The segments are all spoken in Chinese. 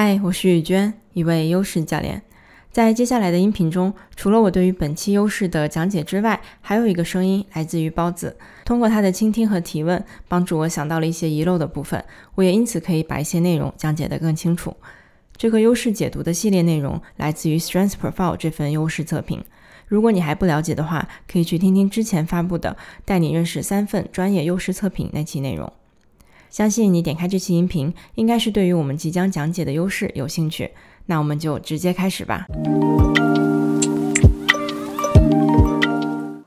嗨，我是雨娟，一位优势教练。在接下来的音频中，除了我对于本期优势的讲解之外，还有一个声音来自于包子。通过他的倾听和提问，帮助我想到了一些遗漏的部分，我也因此可以把一些内容讲解得更清楚。这个优势解读的系列内容来自于 Strength Profile 这份优势测评。如果你还不了解的话，可以去听听之前发布的《带你认识三份专业优势测评》那期内容。相信你点开这期音频，应该是对于我们即将讲解的优势有兴趣。那我们就直接开始吧。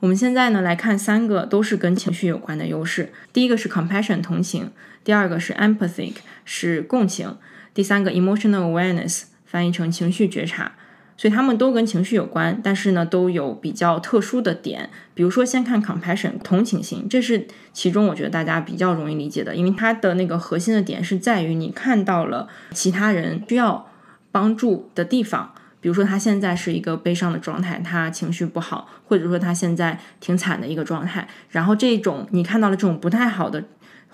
我们现在呢来看三个都是跟情绪有关的优势。第一个是 compassion 同情，第二个是 empathic 是共情，第三个 emotional awareness 翻译成情绪觉察。所以他们都跟情绪有关，但是呢都有比较特殊的点。比如说，先看 compassion 同情心，这是其中我觉得大家比较容易理解的，因为它的那个核心的点是在于你看到了其他人需要帮助的地方。比如说，他现在是一个悲伤的状态，他情绪不好，或者说他现在挺惨的一个状态。然后这种你看到了这种不太好的。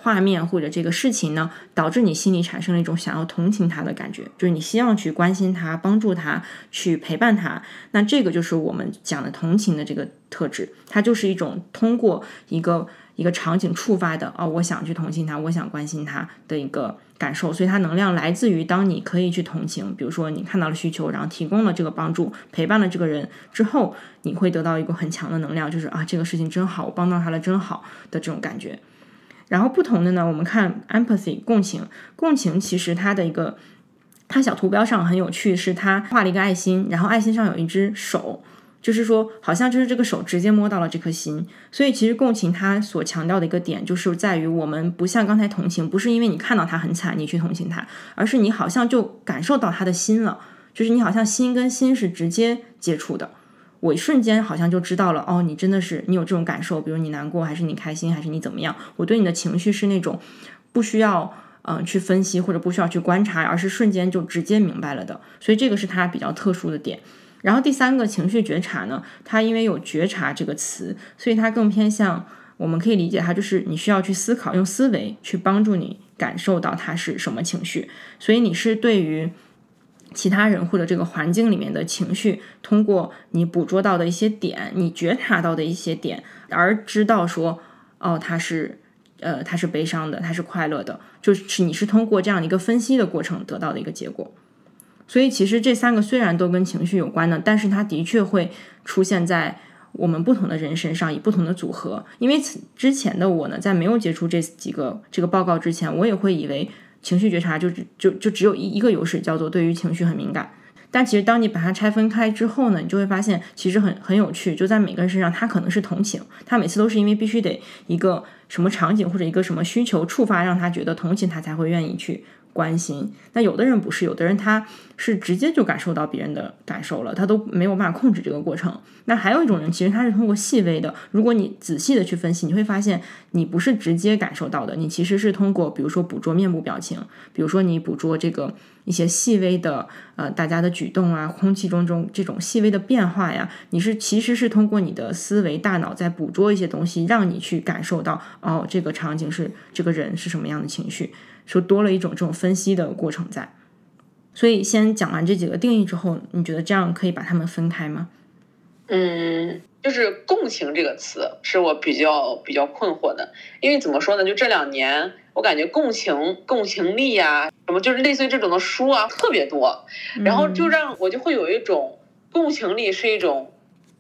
画面或者这个事情呢，导致你心里产生了一种想要同情他的感觉，就是你希望去关心他、帮助他、去陪伴他。那这个就是我们讲的同情的这个特质，它就是一种通过一个一个场景触发的哦，我想去同情他，我想关心他的一个感受。所以它能量来自于当你可以去同情，比如说你看到了需求，然后提供了这个帮助、陪伴了这个人之后，你会得到一个很强的能量，就是啊，这个事情真好，我帮到他了，真好的这种感觉。然后不同的呢，我们看 empathy 共情，共情其实它的一个，它小图标上很有趣，是它画了一个爱心，然后爱心上有一只手，就是说好像就是这个手直接摸到了这颗心。所以其实共情它所强调的一个点，就是在于我们不像刚才同情，不是因为你看到他很惨你去同情他，而是你好像就感受到他的心了，就是你好像心跟心是直接接触的。我瞬间好像就知道了，哦，你真的是你有这种感受，比如你难过，还是你开心，还是你怎么样？我对你的情绪是那种不需要嗯去分析或者不需要去观察，而是瞬间就直接明白了的。所以这个是它比较特殊的点。然后第三个情绪觉察呢，它因为有觉察这个词，所以它更偏向我们可以理解它就是你需要去思考，用思维去帮助你感受到它是什么情绪。所以你是对于。其他人或者这个环境里面的情绪，通过你捕捉到的一些点，你觉察到的一些点，而知道说，哦，他是，呃，他是悲伤的，他是快乐的，就是你是通过这样的一个分析的过程得到的一个结果。所以其实这三个虽然都跟情绪有关的，但是它的确会出现在我们不同的人身上，以不同的组合。因为此之前的我呢，在没有接触这几个这个报告之前，我也会以为。情绪觉察就只就就只有一一个优势，叫做对于情绪很敏感。但其实当你把它拆分开之后呢，你就会发现其实很很有趣。就在每个人身上，他可能是同情，他每次都是因为必须得一个什么场景或者一个什么需求触发，让他觉得同情，他才会愿意去。关心，那有的人不是，有的人他是直接就感受到别人的感受了，他都没有办法控制这个过程。那还有一种人，其实他是通过细微的，如果你仔细的去分析，你会发现你不是直接感受到的，你其实是通过，比如说捕捉面部表情，比如说你捕捉这个一些细微的呃大家的举动啊，空气中中这种细微的变化呀，你是其实是通过你的思维大脑在捕捉一些东西，让你去感受到哦，这个场景是这个人是什么样的情绪。说多了一种这种分析的过程在，所以先讲完这几个定义之后，你觉得这样可以把它们分开吗？嗯，就是共情这个词是我比较比较困惑的，因为怎么说呢？就这两年，我感觉共情、共情力呀，什么就是类似于这种的书啊特别多，然后就让我就会有一种共情力是一种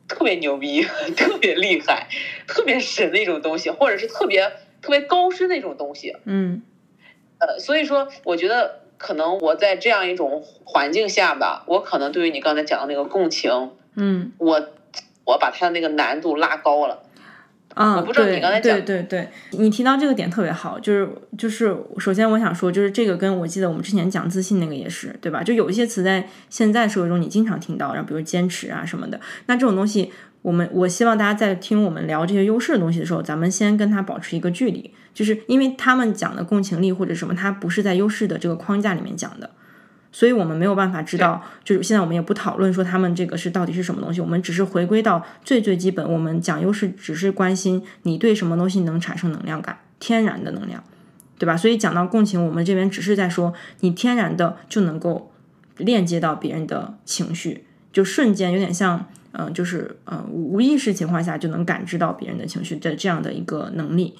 特别牛逼、特别厉害、特别神的一种东西，或者是特别特别高深的一种东西。嗯。呃，所以说，我觉得可能我在这样一种环境下吧，我可能对于你刚才讲的那个共情，嗯，我我把它的那个难度拉高了。啊，我不知道你刚才讲，对对对，你提到这个点特别好，就是就是，首先我想说，就是这个跟我记得我们之前讲自信那个也是，对吧？就有一些词在现在社会中你经常听到，然后比如坚持啊什么的，那这种东西。我们我希望大家在听我们聊这些优势的东西的时候，咱们先跟他保持一个距离，就是因为他们讲的共情力或者什么，他不是在优势的这个框架里面讲的，所以我们没有办法知道。就是现在我们也不讨论说他们这个是到底是什么东西，我们只是回归到最最基本。我们讲优势，只是关心你对什么东西能产生能量感，天然的能量，对吧？所以讲到共情，我们这边只是在说，你天然的就能够链接到别人的情绪，就瞬间有点像，嗯，就是呃无意识情况下就能感知到别人的情绪的这样的一个能力。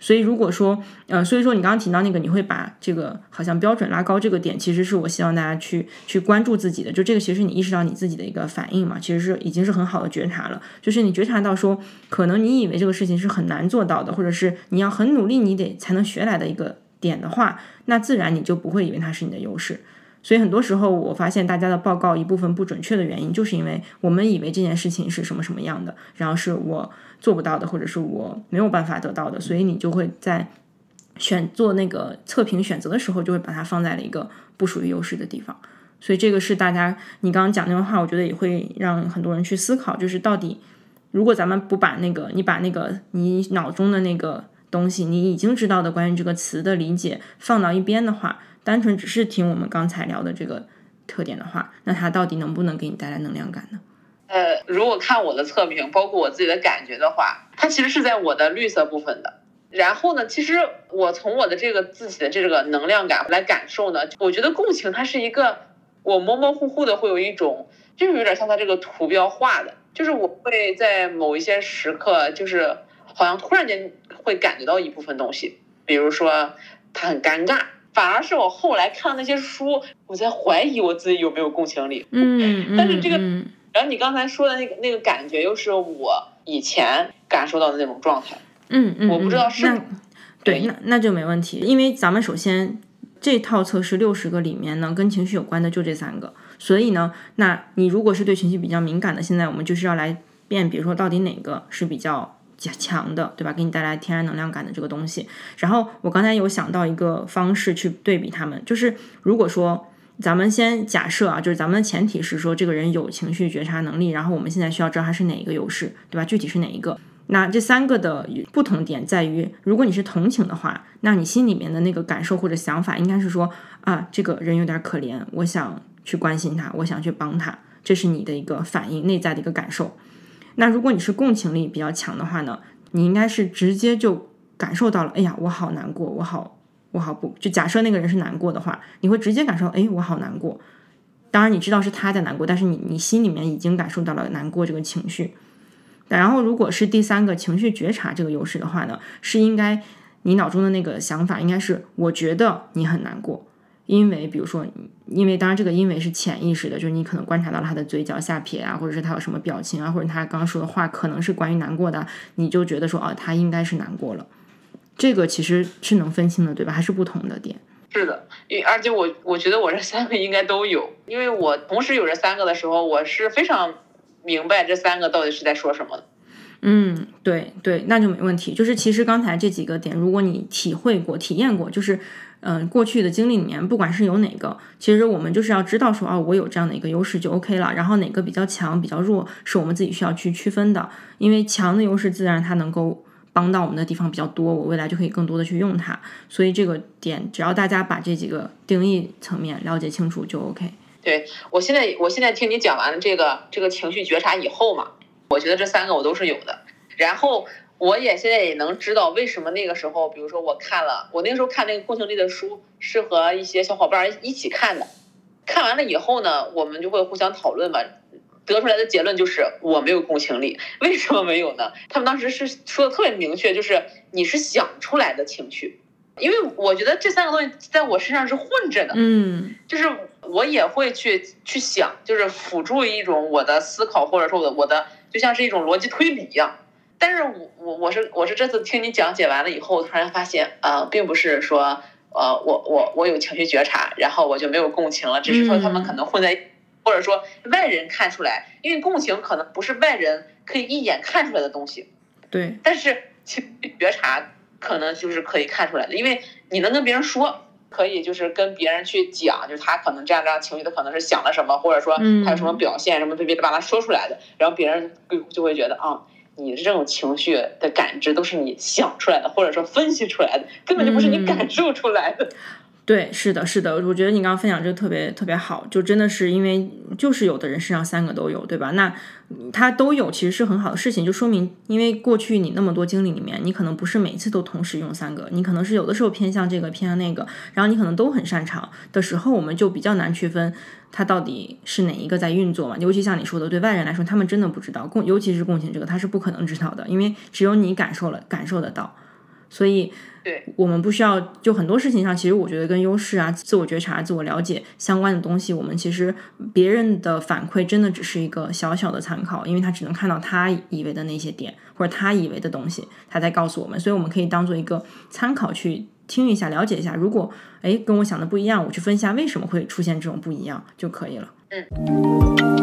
所以如果说，呃，所以说你刚刚提到那个，你会把这个好像标准拉高这个点，其实是我希望大家去去关注自己的，就这个其实你意识到你自己的一个反应嘛，其实是已经是很好的觉察了，就是你觉察到说，可能你以为这个事情是很难做到的，或者是你要很努力你得才能学来的一个点的话，那自然你就不会以为它是你的优势。所以很多时候，我发现大家的报告一部分不准确的原因，就是因为我们以为这件事情是什么什么样的，然后是我做不到的，或者是我没有办法得到的，所以你就会在选做那个测评选择的时候，就会把它放在了一个不属于优势的地方。所以这个是大家你刚刚讲那段话，我觉得也会让很多人去思考，就是到底如果咱们不把那个你把那个你脑中的那个东西，你已经知道的关于这个词的理解放到一边的话。单纯只是听我们刚才聊的这个特点的话，那它到底能不能给你带来能量感呢？呃，如果看我的测评，包括我自己的感觉的话，它其实是在我的绿色部分的。然后呢，其实我从我的这个自己的这个能量感来感受呢，我觉得共情它是一个我模模糊糊的会有一种，就是有点像它这个图标画的，就是我会在某一些时刻，就是好像突然间会感觉到一部分东西，比如说他很尴尬。反而是我后来看那些书，我在怀疑我自己有没有共情力。嗯，但是这个，然后你刚才说的那个那个感觉，又是我以前感受到的那种状态。嗯嗯，我不知道是，对，那那就没问题，因为咱们首先这套测试六十个里面呢，跟情绪有关的就这三个，所以呢，那你如果是对情绪比较敏感的，现在我们就是要来辨，比如说到底哪个是比较。强的，对吧？给你带来天然能量感的这个东西。然后我刚才有想到一个方式去对比他们，就是如果说咱们先假设啊，就是咱们的前提是说这个人有情绪觉察能力，然后我们现在需要知道他是哪一个优势，对吧？具体是哪一个？那这三个的不同点在于，如果你是同情的话，那你心里面的那个感受或者想法应该是说啊，这个人有点可怜，我想去关心他，我想去帮他，这是你的一个反应，内在的一个感受。那如果你是共情力比较强的话呢，你应该是直接就感受到了，哎呀，我好难过，我好，我好不，就假设那个人是难过的话，你会直接感受，哎，我好难过。当然你知道是他在难过，但是你你心里面已经感受到了难过这个情绪。然后如果是第三个情绪觉察这个优势的话呢，是应该你脑中的那个想法应该是，我觉得你很难过。因为，比如说，因为当然这个因为是潜意识的，就是你可能观察到了他的嘴角下撇啊，或者是他有什么表情啊，或者他刚刚说的话可能是关于难过的，你就觉得说，哦，他应该是难过了。这个其实是能分清的，对吧？还是不同的点。是的，因而且我我觉得我这三个应该都有，因为我同时有这三个的时候，我是非常明白这三个到底是在说什么的。嗯，对对，那就没问题。就是其实刚才这几个点，如果你体会过、体验过，就是。嗯，过去的经历里面，不管是有哪个，其实我们就是要知道说，哦，我有这样的一个优势就 OK 了。然后哪个比较强、比较弱，是我们自己需要去区分的。因为强的优势自然它能够帮到我们的地方比较多，我未来就可以更多的去用它。所以这个点，只要大家把这几个定义层面了解清楚就 OK。对我现在，我现在听你讲完了这个这个情绪觉察以后嘛，我觉得这三个我都是有的。然后。我也现在也能知道为什么那个时候，比如说我看了，我那个时候看那个共情力的书，是和一些小伙伴一起看的。看完了以后呢，我们就会互相讨论嘛，得出来的结论就是我没有共情力。为什么没有呢？他们当时是说的特别明确，就是你是想出来的情绪。因为我觉得这三个东西在我身上是混着的，嗯，就是我也会去去想，就是辅助一种我的思考，或者说我的我的就像是一种逻辑推理一样。但是我我我是我是这次听你讲解完了以后，突然发现啊，并不是说呃我我我有情绪觉察，然后我就没有共情了，只是说他们可能混在，或者说外人看出来，因为共情可能不是外人可以一眼看出来的东西，对，但是情绪觉察可能就是可以看出来的，因为你能跟别人说，可以就是跟别人去讲，就是他可能这样这样情绪，他可能是想了什么，或者说他有什么表现什么，特别的把他说出来的，然后别人就就会觉得啊。你的这种情绪的感知都是你想出来的，或者说分析出来的，根本就不是你感受出来的。对，是的，是的，我觉得你刚刚分享这个特别特别好，就真的是因为就是有的人身上三个都有，对吧？那他都有其实是很好的事情，就说明因为过去你那么多经历里面，你可能不是每次都同时用三个，你可能是有的时候偏向这个偏向那个，然后你可能都很擅长的时候，我们就比较难区分它到底是哪一个在运作嘛。尤其像你说的，对外人来说，他们真的不知道共，尤其是共情这个，他是不可能知道的，因为只有你感受了，感受得到，所以。对我们不需要，就很多事情上，其实我觉得跟优势啊、自我觉察、自我了解相关的东西，我们其实别人的反馈真的只是一个小小的参考，因为他只能看到他以为的那些点或者他以为的东西，他在告诉我们，所以我们可以当做一个参考去听一下、了解一下。如果哎跟我想的不一样，我去分析下为什么会出现这种不一样就可以了。嗯。